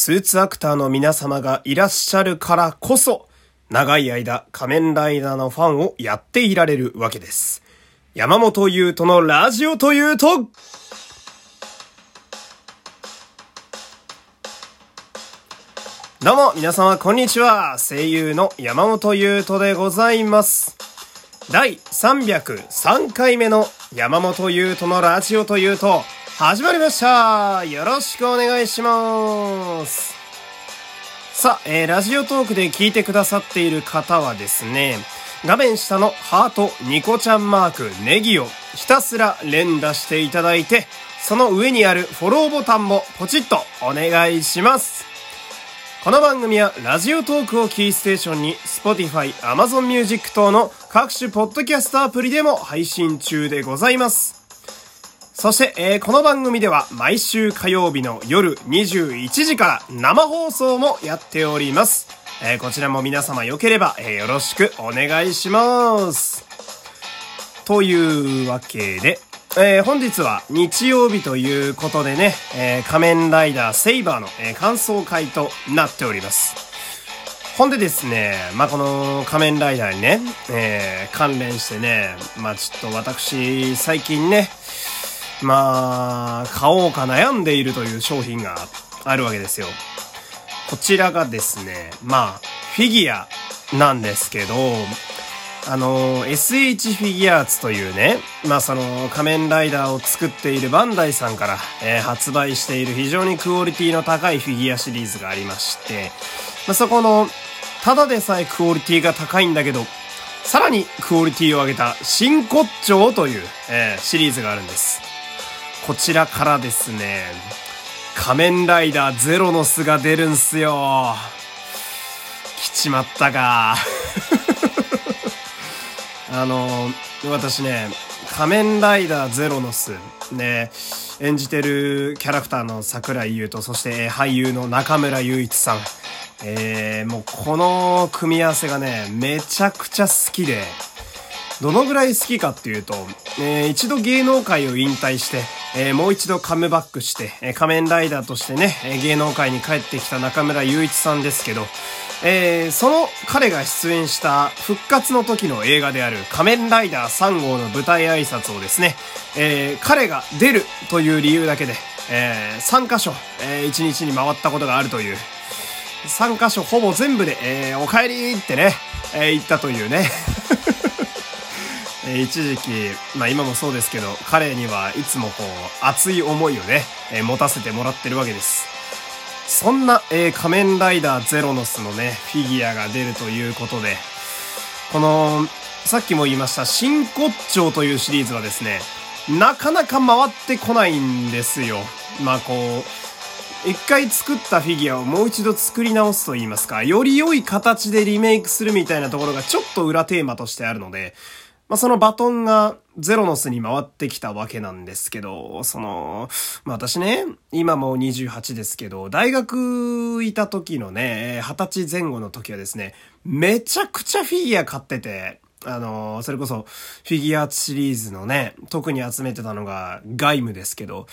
スーツアクターの皆様がいらっしゃるからこそ、長い間仮面ライダーのファンをやっていられるわけです。山本優斗のラジオというと、どうも、皆様、こんにちは。声優の山本優斗でございます。第303回目の山本優斗のラジオというと、始まりましたよろしくお願いしますさあ、えー、ラジオトークで聞いてくださっている方はですね、画面下のハート、ニコちゃんマーク、ネギをひたすら連打していただいて、その上にあるフォローボタンもポチッとお願いします。この番組はラジオトークをキーステーションに Spotify、Amazon Music 等の各種ポッドキャストアプリでも配信中でございます。そして、えー、この番組では毎週火曜日の夜21時から生放送もやっております。えー、こちらも皆様良ければ、えー、よろしくお願いします。というわけで、えー、本日は日曜日ということでね、えー、仮面ライダーセイバーの、えー、感想会となっております。ほんでですね、まあ、この仮面ライダーにね、え、関連してね、まあ、ちょっと私、最近ね、まあ、買おうか悩んでいるという商品があるわけですよ。こちらがですね、まあ、フィギュアなんですけど、あの、SH フィギュアーツというね、まあその仮面ライダーを作っているバンダイさんから、えー、発売している非常にクオリティの高いフィギュアシリーズがありまして、まあそこの、ただでさえクオリティが高いんだけど、さらにクオリティを上げた真骨頂という、えー、シリーズがあるんです。こちらからですね、仮面ライダーゼロの巣が出るんすよ。来ちまったか。あの、私ね、仮面ライダーゼロの巣、ね、演じてるキャラクターの桜井優と、そして俳優の中村雄一さん。えー、もうこの組み合わせがね、めちゃくちゃ好きで、どのぐらい好きかっていうと、えー、一度芸能界を引退して、えー、もう一度カムバックして、えー、仮面ライダーとしてね、え芸能界に帰ってきた中村雄一さんですけど、えその彼が出演した復活の時の映画である仮面ライダー3号の舞台挨拶をですね、え彼が出るという理由だけで、え3箇所、え1日に回ったことがあるという、3箇所ほぼ全部で、えお帰りってね、え言ったというね。え一時期、まあ今もそうですけど、彼にはいつもこう、熱い思いをね、え持たせてもらってるわけです。そんな、えー、仮面ライダーゼロノスのね、フィギュアが出るということで、この、さっきも言いました、真骨頂というシリーズはですね、なかなか回ってこないんですよ。まあこう、一回作ったフィギュアをもう一度作り直すと言いますか、より良い形でリメイクするみたいなところがちょっと裏テーマとしてあるので、まあ、そのバトンがゼロノスに回ってきたわけなんですけど、その、まあ、私ね、今もう28ですけど、大学いた時のね、20歳前後の時はですね、めちゃくちゃフィギュア買ってて、あのそれこそフィギュアシリーズのね、特に集めてたのがガイムですけど、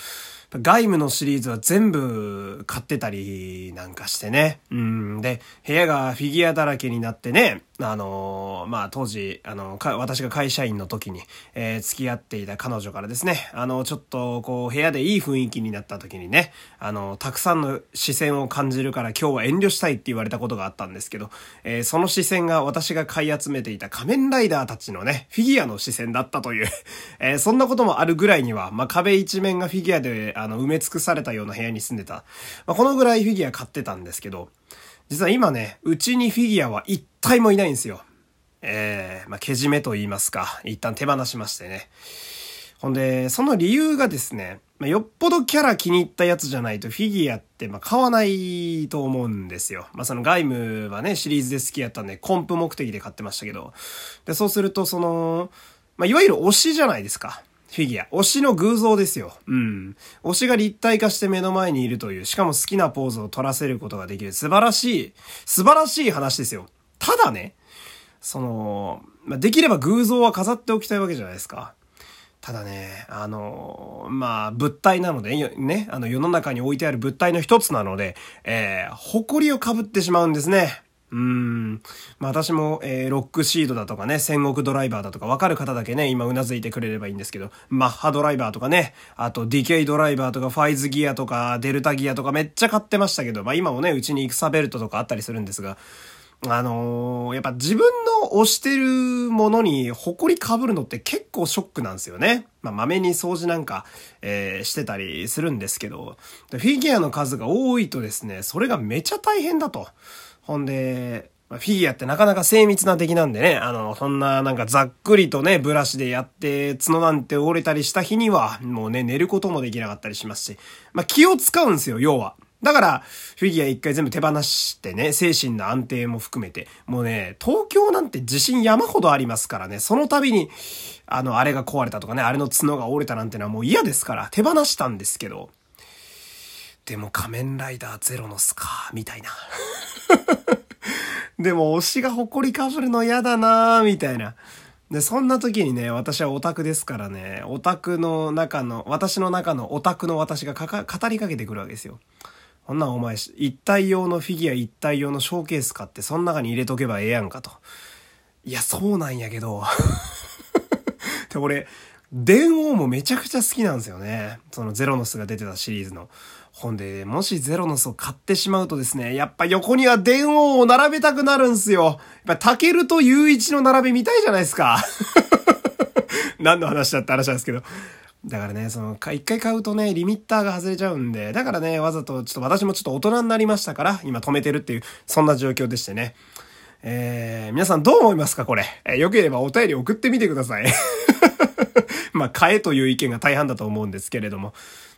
ガイムのシリーズは全部買ってたりなんかしてね。うん。で、部屋がフィギュアだらけになってね、あのー、まあ、当時、あの、か私が会社員の時に、えー、付き合っていた彼女からですね、あの、ちょっと、こう、部屋でいい雰囲気になった時にね、あの、たくさんの視線を感じるから今日は遠慮したいって言われたことがあったんですけど、えー、その視線が私が買い集めていた仮面ライダーたちのね、フィギュアの視線だったという えそんなこともあるぐらいには、まあ、壁一面がフィギュアで、あの、埋め尽くされたような部屋に住んでた。まあ、このぐらいフィギュア買ってたんですけど、実は今ね、うちにフィギュアは一体もいないんですよ。えー、まあ、けじめと言いますか、一旦手放しましてね。ほんで、その理由がですね、まあ、よっぽどキャラ気に入ったやつじゃないとフィギュアってま買わないと思うんですよ。まあ、そのガイムはね、シリーズで好きやったんで、コンプ目的で買ってましたけど。で、そうすると、その、まあ、いわゆる推しじゃないですか。フィギュア。推しの偶像ですよ。うん。推しが立体化して目の前にいるという、しかも好きなポーズを取らせることができる。素晴らしい、素晴らしい話ですよ。ただね、その、まあ、できれば偶像は飾っておきたいわけじゃないですか。ただね、あの、まあ、物体なので、ね、あの、世の中に置いてある物体の一つなので、えー、埃をかぶってしまうんですね。うん。まあ私も、えー、ロックシードだとかね、戦国ドライバーだとかわかる方だけね、今うなずいてくれればいいんですけど、マッハドライバーとかね、あとディケイドライバーとかファイズギアとかデルタギアとかめっちゃ買ってましたけど、まあ今もね、うちに戦ベルトとかあったりするんですが、あのー、やっぱ自分の推してるものに埃被るのって結構ショックなんですよね。まあ、豆に掃除なんか、えー、してたりするんですけど、フィギュアの数が多いとですね、それがめちゃ大変だと。ほんで、フィギュアってなかなか精密な敵なんでね、あの、そんななんかざっくりとね、ブラシでやって、角なんて折れたりした日には、もうね、寝ることもできなかったりしますし、まあ気を使うんですよ、要は。だから、フィギュア一回全部手放してね、精神の安定も含めて、もうね、東京なんて地震山ほどありますからね、その度に、あの、あれが壊れたとかね、あれの角が折れたなんてのはもう嫌ですから、手放したんですけど、でも仮面ライダーゼロのスカー、みたいな。でも推しが埃かぶるの嫌だなみたいな。で、そんな時にね、私はオタクですからね、オタクの中の、私の中のオタクの私が語りかけてくるわけですよ。こんなんお前、一体用のフィギュア一体用のショーケース買って、その中に入れとけばええやんかと。いや、そうなんやけど。で、俺、電王もめちゃくちゃ好きなんですよね。そのゼロノスが出てたシリーズの。ほんで、もしゼロノスを買ってしまうとですね、やっぱ横には電王を並べたくなるんすよ。やっぱタケルと雄一の並び見たいじゃないですか。何の話だって話なんですけど。だからね、その、一回買うとね、リミッターが外れちゃうんで、だからね、わざと、ちょっと私もちょっと大人になりましたから、今止めてるっていう、そんな状況でしてね。えー、皆さんどう思いますかこれ？えー、よければお便り送ってみてください。まあ、買えという意見が大半だと思うんですけれども。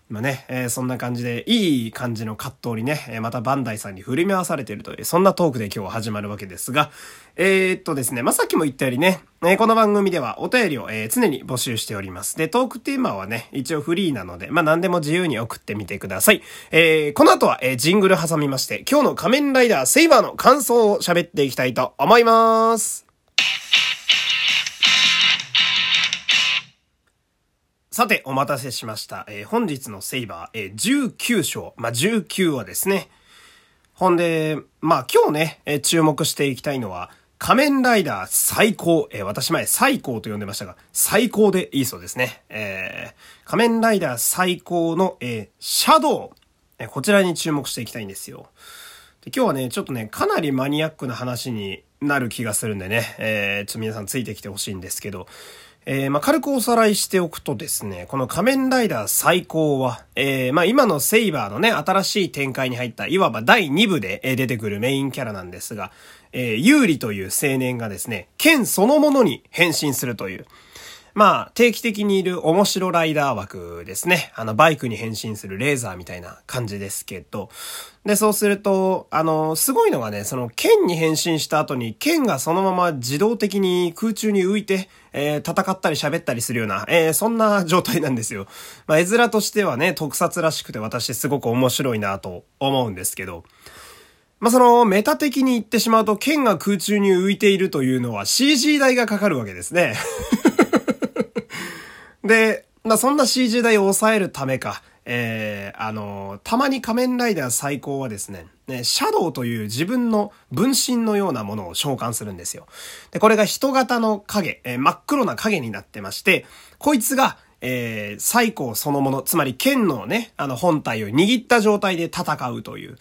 まあね、えー、そんな感じで、いい感じの葛藤にね、え、またバンダイさんに振り回されているという、そんなトークで今日は始まるわけですが、えー、っとですね、まあ、さっきも言ったようにね、えこの番組ではお便りを、え常に募集しております。で、トークテーマはね、一応フリーなので、まあ、何でも自由に送ってみてください。えこの後は、えジングル挟みまして、今日の仮面ライダーセイバーの感想を喋っていきたいと思います。さて、お待たせしました。えー、本日のセイバー、えー、19章。まあ、19話ですね。ほんで、まあ、今日ね、えー、注目していきたいのは、仮面ライダー最高。えー、私前最高と呼んでましたが、最高でいいそうですね。えー、仮面ライダー最高の、えー、シャドウ。えー、こちらに注目していきたいんですよ。で今日はね、ちょっとね、かなりマニアックな話になる気がするんでね、えー、ちょっと皆さんついてきてほしいんですけど、えー、まあ、軽くおさらいしておくとですね、この仮面ライダー最高は、えー、まあ、今のセイバーのね、新しい展開に入った、いわば第2部で出てくるメインキャラなんですが、えー、有利という青年がですね、剣そのものに変身するという、まあ、定期的にいる面白ライダー枠ですね。あの、バイクに変身するレーザーみたいな感じですけど。で、そうすると、あの、すごいのがね、その剣に変身した後に、剣がそのまま自動的に空中に浮いて、えー、戦ったり喋ったりするような、えー、そんな状態なんですよ。まあ、絵面としてはね、特撮らしくて私すごく面白いなと思うんですけど。まあ、その、メタ的に言ってしまうと、剣が空中に浮いているというのは CG 代がかかるわけですね。で、まあ、そんな CG 代を抑えるためか、えー、あの、たまに仮面ライダー最高はですね、ね、シャドウという自分の分身のようなものを召喚するんですよ。で、これが人型の影、えー、真っ黒な影になってまして、こいつが、えー、最高そのもの、つまり剣のね、あの本体を握った状態で戦うという、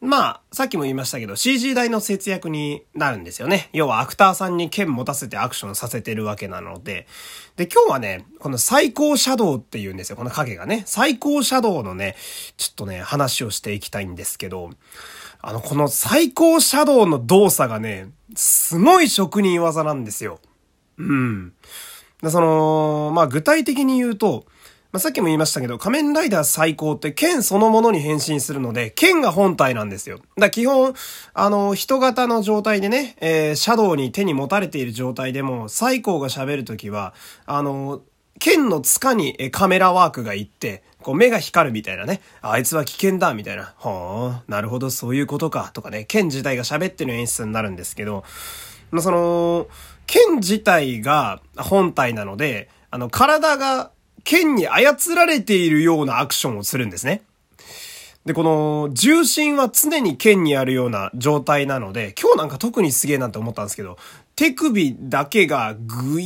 まあ、さっきも言いましたけど CG 代の節約になるんですよね。要はアクターさんに剣持たせてアクションさせてるわけなので。で、今日はね、この最高シャドウって言うんですよ。この影がね。最高シャドウのね、ちょっとね、話をしていきたいんですけど、あの、この最高シャドウの動作がね、すごい職人技なんですよ。うん。でその、まあ具体的に言うと、まあ、さっきも言いましたけど、仮面ライダー最高って剣そのものに変身するので、剣が本体なんですよ。だ基本、あの、人型の状態でね、えー、シャドウに手に持たれている状態でも、最高が喋るときは、あの、剣の塚にカメラワークが行って、こう目が光るみたいなね。あいつは危険だみたいな。ほー、なるほど、そういうことか。とかね、剣自体が喋ってる演出になるんですけど、まあ、その、剣自体が本体なので、あの、体が剣に操られているようなアクションをするんですね。で、この重心は常に剣にあるような状態なので、今日なんか特にすげえなって思ったんですけど、手首だけがぐい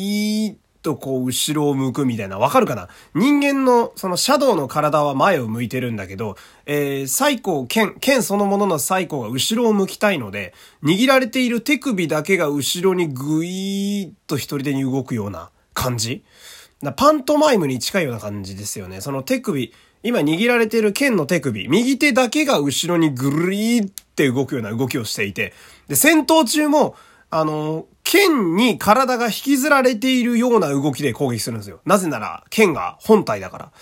ーっとこう後ろを向くみたいな、わかるかな？人間のそのシャドウの体は前を向いてるんだけど、えー、最高、剣、剣そのものの最高が後ろを向きたいので、握られている手首だけが後ろにぐいーっと一人でに動くような感じパントマイムに近いような感じですよね。その手首、今握られている剣の手首、右手だけが後ろにぐりーって動くような動きをしていて、で、戦闘中も、あの、剣に体が引きずられているような動きで攻撃するんですよ。なぜなら、剣が本体だから。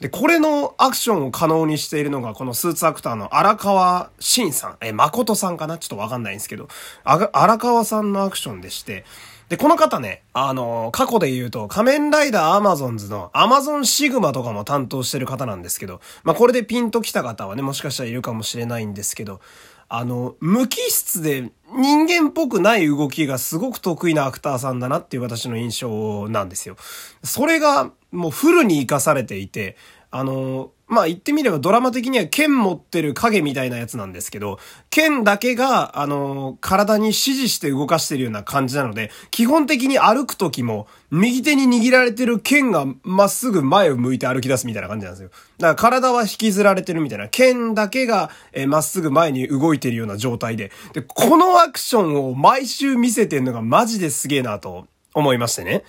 で、これのアクションを可能にしているのが、このスーツアクターの荒川慎さん、え、誠さんかな？ちょっとわかんないんですけど、荒川さんのアクションでして、で、この方ね、あの、過去で言うと、仮面ライダーアマゾンズのアマゾンシグマとかも担当してる方なんですけど、まあ、これでピンと来た方はね、もしかしたらいるかもしれないんですけど、あの、無機質で人間っぽくない動きがすごく得意なアクターさんだなっていう私の印象なんですよ。それがもうフルに活かされていて、あの、まあ言ってみればドラマ的には剣持ってる影みたいなやつなんですけど、剣だけが、あの、体に指示して動かしてるような感じなので、基本的に歩く時も、右手に握られてる剣がまっすぐ前を向いて歩き出すみたいな感じなんですよ。だから体は引きずられてるみたいな、剣だけが、えまっすぐ前に動いてるような状態で、で、このアクションを毎週見せてんのがマジですげえなと思いましてね。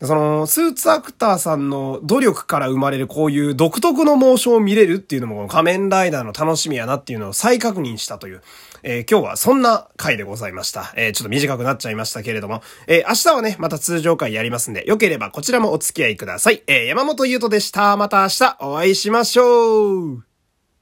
その、スーツアクターさんの努力から生まれるこういう独特のモーションを見れるっていうのもこの仮面ライダーの楽しみやなっていうのを再確認したという、えー、今日はそんな回でございました。えー、ちょっと短くなっちゃいましたけれども、えー、明日はね、また通常回やりますんで、よければこちらもお付き合いください。え山本優斗でした。また明日お会いしましょう